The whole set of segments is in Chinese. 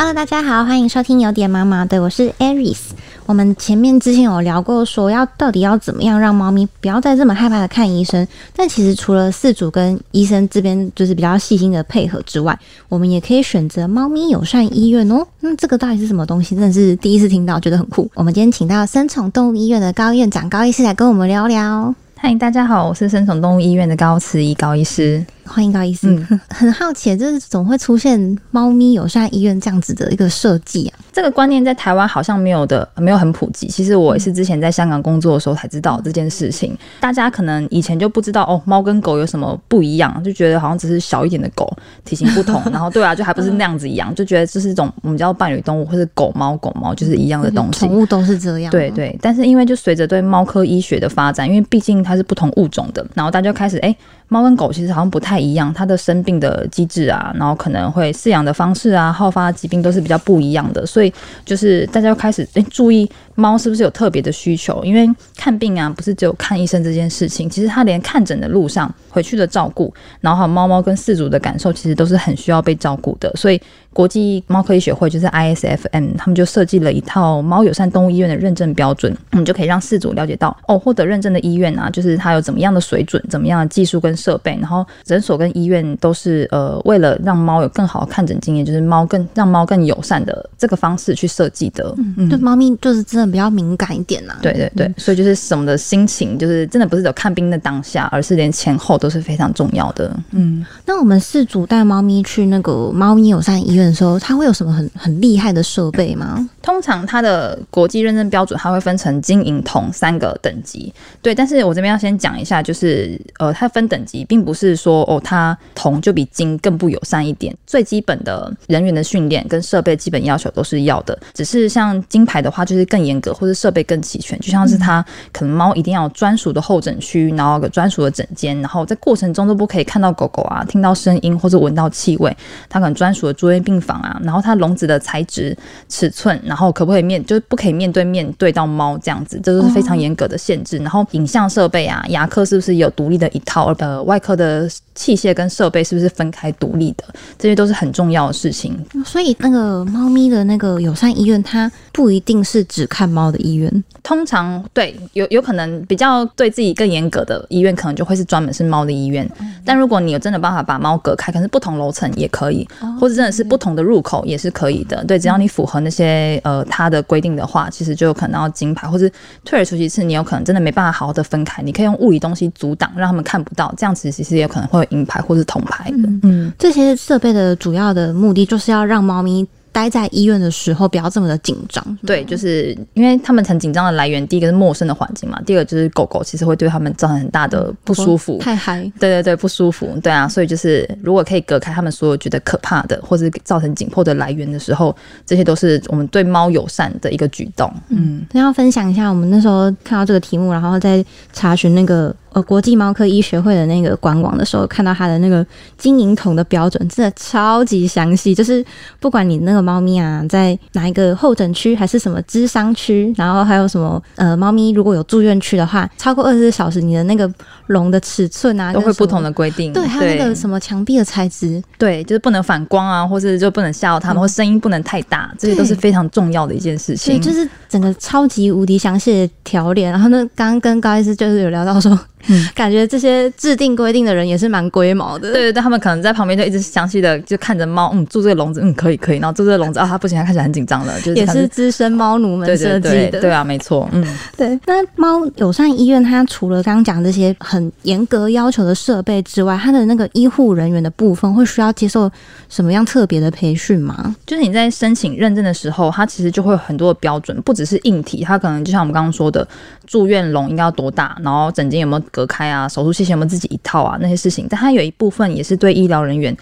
Hello，大家好，欢迎收听有点妈妈的，我是 Aris。我们前面之前有聊过，说要到底要怎么样让猫咪不要再这么害怕的看医生。但其实除了饲主跟医生这边就是比较细心的配合之外，我们也可以选择猫咪友善医院哦。那这个到底是什么东西？真的是第一次听到，觉得很酷。我们今天请到生宠动物医院的高院长高医师来跟我们聊聊。嗨，大家好，我是生宠动物医院的高慈怡高医师。欢迎高医师。很好奇，就是总会出现猫咪友善医院这样子的一个设计啊？这个观念在台湾好像没有的，没有很普及。其实我也是之前在香港工作的时候才知道这件事情。大家可能以前就不知道哦，猫跟狗有什么不一样，就觉得好像只是小一点的狗，体型不同，然后对啊，就还不是那样子一样，就觉得这是一种我们叫伴侣动物，或是狗猫狗猫就是一样的东西。宠物都是这样。对对，但是因为就随着对猫科医学的发展，因为毕竟它是不同物种的，然后大家就开始哎。猫跟狗其实好像不太一样，它的生病的机制啊，然后可能会饲养的方式啊，好发疾病都是比较不一样的，所以就是大家开始诶注意猫是不是有特别的需求，因为看病啊不是只有看医生这件事情，其实它连看诊的路上回去的照顾，然后猫猫跟饲主的感受，其实都是很需要被照顾的，所以。国际猫科医学会就是 ISFM，他们就设计了一套猫友善动物医院的认证标准，我们就可以让饲主了解到，哦，获得认证的医院啊，就是它有怎么样的水准、怎么样的技术跟设备，然后诊所跟医院都是呃为了让猫有更好的看诊经验，就是猫更让猫更友善的这个方式去设计的。嗯，对，猫咪就是真的比较敏感一点呐。对对对，所以就是什么的心情，就是真的不是有看病的当下，而是连前后都是非常重要的。嗯，那我们饲主带猫咪去那个猫咪友善医院。的时候，它会有什么很很厉害的设备吗？通常它的国际认证标准，它会分成金、银、铜三个等级。对，但是我这边要先讲一下，就是呃，它分等级，并不是说哦，它铜就比金更不友善一点。最基本的人员的训练跟设备基本要求都是要的，只是像金牌的话，就是更严格或者设备更齐全。就像是它可能猫一定要有专属的候诊区，然后有专属的诊间，然后在过程中都不可以看到狗狗啊，听到声音或者闻到气味。它可能专属的住院病房啊，然后它笼子的材质、尺寸，然后可不可以面，就是不可以面对面对到猫这样子，这都是非常严格的限制。然后影像设备啊，牙科是不是有独立的一套？呃，外科的器械跟设备是不是分开独立的？这些都是很重要的事情。所以那个猫咪的那个友善医院，它不一定是只看猫的医院。通常对，有有可能比较对自己更严格的医院，可能就会是专门是猫的医院。但如果你有真的办法把猫隔开，可能是不同楼层也可以，或者真的是不同的入口也是可以的。对，只要你符合那些呃它的规定的话，其实就有可能要金牌，或者退而求其次，你有可能真的没办法好好的分开，你可以用物理东西阻挡，让他们看不到，这样子其实也可能会有银牌或是铜牌的。嗯，这些设备的主要的目的就是要让猫咪。待在医院的时候不要这么的紧张，对，就是因为他们很紧张的来源，第一个是陌生的环境嘛，第二个就是狗狗其实会对他们造成很大的不舒服，太嗨，对对对，不舒服，对啊，所以就是如果可以隔开他们所有觉得可怕的或者造成紧迫的来源的时候，这些都是我们对猫友善的一个举动。嗯，那要分享一下，我们那时候看到这个题目，然后再查询那个。呃，国际猫科医学会的那个官网的时候，看到它的那个金银铜的标准，真的超级详细。就是不管你那个猫咪啊，在哪一个候诊区，还是什么咨商区，然后还有什么呃，猫咪如果有住院区的话，超过二十四小时，你的那个笼的尺寸啊，都会不同的规定。对，还有那个什么墙壁的材质，对，就是不能反光啊，或者就不能吓到它们，或声音不能太大，这些都是非常重要的一件事情。对，就是整个超级无敌详细的条列。然后呢，刚刚跟高医师就是有聊到说。嗯，感觉这些制定规定的人也是蛮龟毛的。对对对，他们可能在旁边就一直详细的就看着猫，嗯，住这个笼子，嗯，可以可以，然后住这个笼子啊，它不行，它看起来很紧张了，就是也是资深猫奴们设计的。对啊，没错，嗯，对。那猫友善医院，它除了刚刚讲这些很严格要求的设备之外，它的那个医护人员的部分会需要接受什么样特别的培训吗？就是你在申请认证的时候，它其实就会有很多的标准，不只是硬体，它可能就像我们刚刚说的，住院笼应该要多大，然后整间有没有。隔开啊，手术器械有没有自己一套啊？那些事情，但它有一部分也是对医疗人员。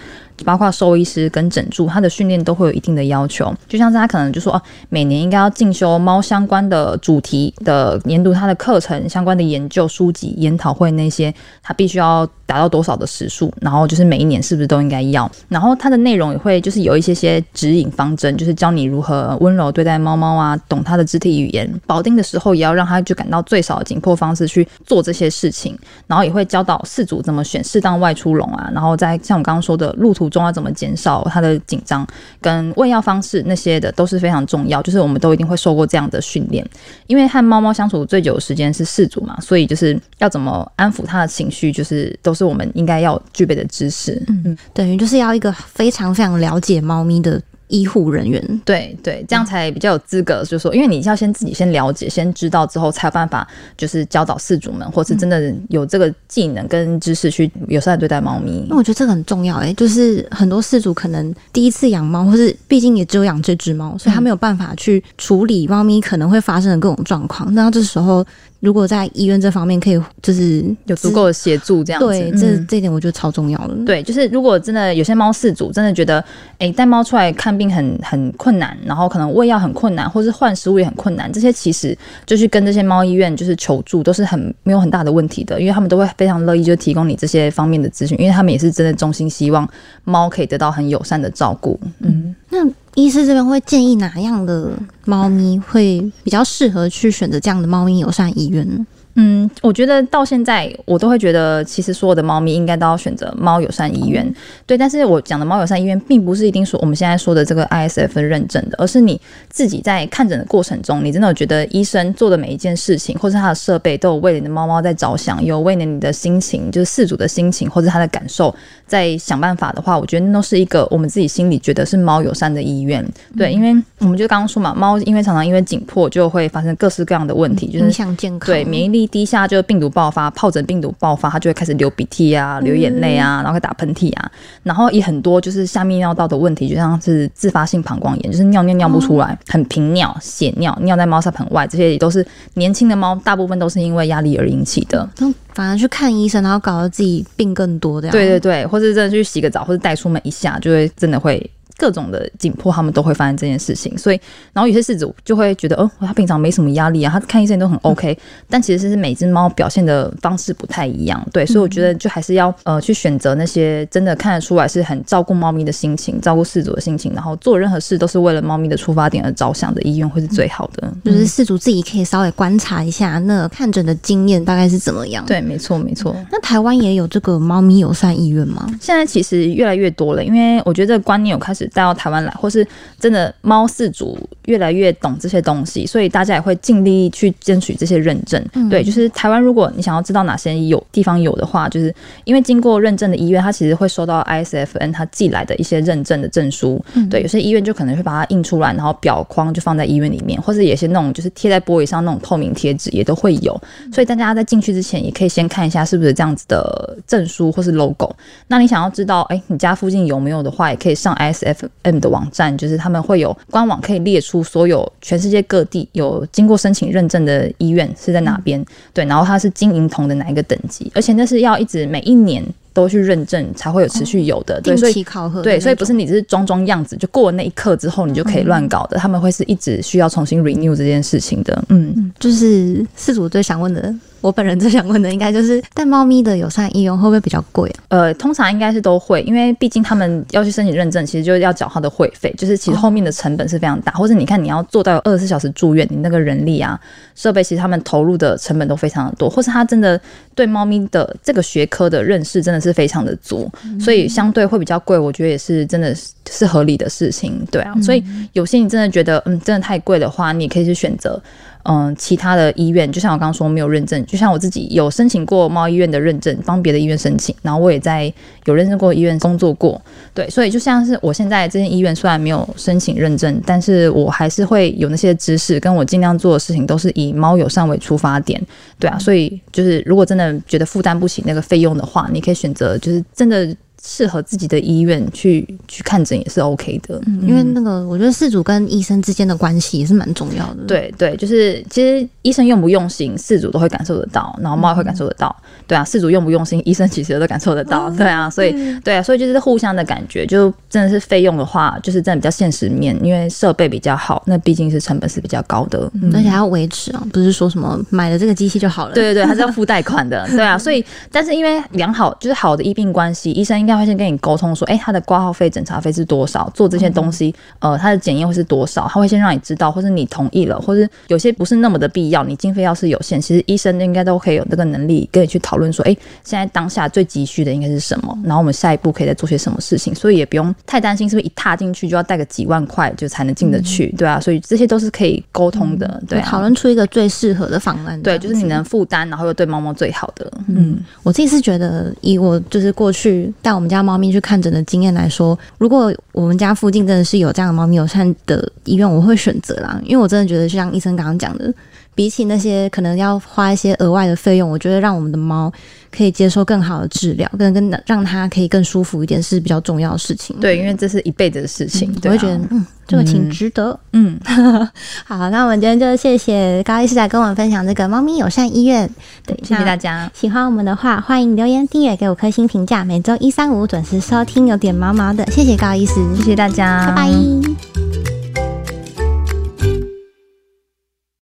包括兽医师跟诊助，他的训练都会有一定的要求。就像是他可能就说哦，每年应该要进修猫相关的主题的研读，他的课程相关的研究书籍、研讨会那些，他必须要达到多少的时数，然后就是每一年是不是都应该要？然后它的内容也会就是有一些些指引方针，就是教你如何温柔对待猫猫啊，懂它的肢体语言。保定的时候也要让它就感到最少的紧迫方式去做这些事情。情，然后也会教导饲主怎么选适当外出笼啊，然后在像我刚刚说的路途中要怎么减少它的紧张，跟喂药方式那些的都是非常重要，就是我们都一定会受过这样的训练，因为和猫猫相处最久的时间是饲主嘛，所以就是要怎么安抚它的情绪，就是都是我们应该要具备的知识。嗯，等于就是要一个非常非常了解猫咪的。医护人员对对，这样才比较有资格，就是说，因为你要先自己先了解、先知道之后，才有办法就是教导饲主们，或是真的有这个技能跟知识去友善对待猫咪。那我觉得这个很重要哎，就是很多饲主可能第一次养猫，或是毕竟也只有养这只猫，所以他没有办法去处理猫咪可能会发生的各种状况。那这时候。如果在医院这方面可以，就是有足够的协助，这样子，对，这这一点我觉得超重要的。对，就是如果真的有些猫饲主真的觉得，哎，带猫出来看病很很困难，然后可能喂药很困难，或是换食物也很困难，这些其实就去跟这些猫医院就是求助，都是很没有很大的问题的，因为他们都会非常乐意就提供你这些方面的咨询，因为他们也是真的衷心希望猫可以得到很友善的照顾。嗯，那。医师这边会建议哪样的猫咪会比较适合去选择这样的猫咪友善医院呢？嗯，我觉得到现在我都会觉得，其实所有的猫咪应该都要选择猫友善医院。对，但是我讲的猫友善医院，并不是一定说我们现在说的这个 ISF 认证的，而是你自己在看诊的过程中，你真的有觉得医生做的每一件事情，或是他的设备都有为你的猫猫在着想，有为了你的心情，就是饲主的心情或者他的感受，在想办法的话，我觉得那都是一个我们自己心里觉得是猫友善的医院。对，因为我们就刚刚说嘛，猫因为常常因为紧迫就会发生各式各样的问题，就是影响健康，对免疫力。低下就病毒爆发，疱疹病毒爆发，它就会开始流鼻涕啊，流眼泪啊，然后会打喷嚏啊，然后也很多就是下泌尿道的问题，就像是自发性膀胱炎，就是尿尿尿不出来，很频尿、血尿、尿在猫砂盆外，这些也都是年轻的猫，大部分都是因为压力而引起的。反而去看医生，然后搞得自己病更多的。对对对，或是真的去洗个澡，或者带出门一下，就会真的会。各种的紧迫，他们都会发生这件事情，所以，然后有些事主就会觉得，哦，他平常没什么压力啊，他看医生都很 OK，但其实是每只猫表现的方式不太一样，对，所以我觉得就还是要呃去选择那些真的看得出来是很照顾猫咪的心情，照顾事主的心情，然后做任何事都是为了猫咪的出发点而着想的医院会是最好的。就是事主自己可以稍微观察一下，那看诊的经验大概是怎么样？对，没错，没错。那台湾也有这个猫咪友善医院吗？现在其实越来越多了，因为我觉得这个观念有开始。带到台湾来，或是真的猫饲主越来越懂这些东西，所以大家也会尽力去争取这些认证。对，就是台湾，如果你想要知道哪些有地方有的话，就是因为经过认证的医院，它其实会收到 ISFN 它寄来的一些认证的证书。对，有些医院就可能会把它印出来，然后表框就放在医院里面，或者有些那种就是贴在玻璃上那种透明贴纸也都会有。所以大家在进去之前，也可以先看一下是不是这样子的证书或是 logo。那你想要知道，哎，你家附近有没有的话，也可以上 ISF。M 的网站就是他们会有官网，可以列出所有全世界各地有经过申请认证的医院是在哪边，对，然后它是金银铜的哪一个等级，而且那是要一直每一年都去认证才会有持续有的，对，所以考核，对，所以不是你只是装装样子就过了那一刻之后你就可以乱搞的，他们会是一直需要重新 renew 这件事情的，嗯，就是四组最想问的。我本人最想问的，应该就是但猫咪的友善医用会不会比较贵啊？呃，通常应该是都会，因为毕竟他们要去申请认证，其实就要缴他的会费，就是其实后面的成本是非常大。或者你看，你要做到二十四小时住院，你那个人力啊、设备，其实他们投入的成本都非常的多。或是他真的对猫咪的这个学科的认识真的是非常的足，所以相对会比较贵。我觉得也是真的是合理的事情，对啊。所以有些你真的觉得嗯真的太贵的话，你也可以去选择。嗯，其他的医院，就像我刚刚说没有认证，就像我自己有申请过猫医院的认证，帮别的医院申请，然后我也在有认证过医院工作过，对，所以就像是我现在这间医院虽然没有申请认证，但是我还是会有那些知识，跟我尽量做的事情都是以猫友善为出发点，对啊，所以就是如果真的觉得负担不起那个费用的话，你可以选择就是真的。适合自己的医院去去看诊也是 OK 的，嗯，因为那个我觉得事主跟医生之间的关系也是蛮重要的。对对，就是其实医生用不用心，事主都会感受得到，然后猫也会感受得到。对啊，事主用不用心，医生其实都感受得到。对啊，所以对啊，所以就是互相的感觉，就真的是费用的话，就是真的比较现实面，因为设备比较好，那毕竟是成本是比较高的，而且还要维持啊，不是说什么买了这个机器就好了。对对对，还是要付贷款的。对啊，所以但是因为良好就是好的医病关系，医生应该。他会先跟你沟通说，哎、他的挂号费、诊查费是多少，做这些东西，呃，他的检验会是多少，他会先让你知道，或是你同意了，或是有些不是那么的必要，你经费要是有限，其实医生应该都可以有这个能力跟你去讨论说，哎、现在当下最急需的应该是什么，然后我们下一步可以再做些什么事情，所以也不用太担心是不是一踏进去就要带个几万块就才能进得去，对啊，所以这些都是可以沟通的，对啊，讨论出一个最适合的方案。对，就是你能负担，然后又对猫猫最好的，嗯，我自己是觉得，以我就是过去带我们家猫咪去看诊的经验来说，如果我们家附近真的是有这样的猫咪友善的医院，我会选择啦，因为我真的觉得，就像医生刚刚讲的，比起那些可能要花一些额外的费用，我觉得让我们的猫可以接受更好的治疗，更跟让它可以更舒服一点是比较重要的事情。对，因为这是一辈子的事情，我会觉得，嗯，这个挺值得。嗯，好，那我们今天就谢谢高医师来跟我们分享这个猫咪友善医院。对，谢谢大家。家，喜欢我们的话，欢迎留言、订阅、给五颗星评价。每周一、三、五准时收听，有点毛毛的。谢谢高医师，谢谢大家，拜拜。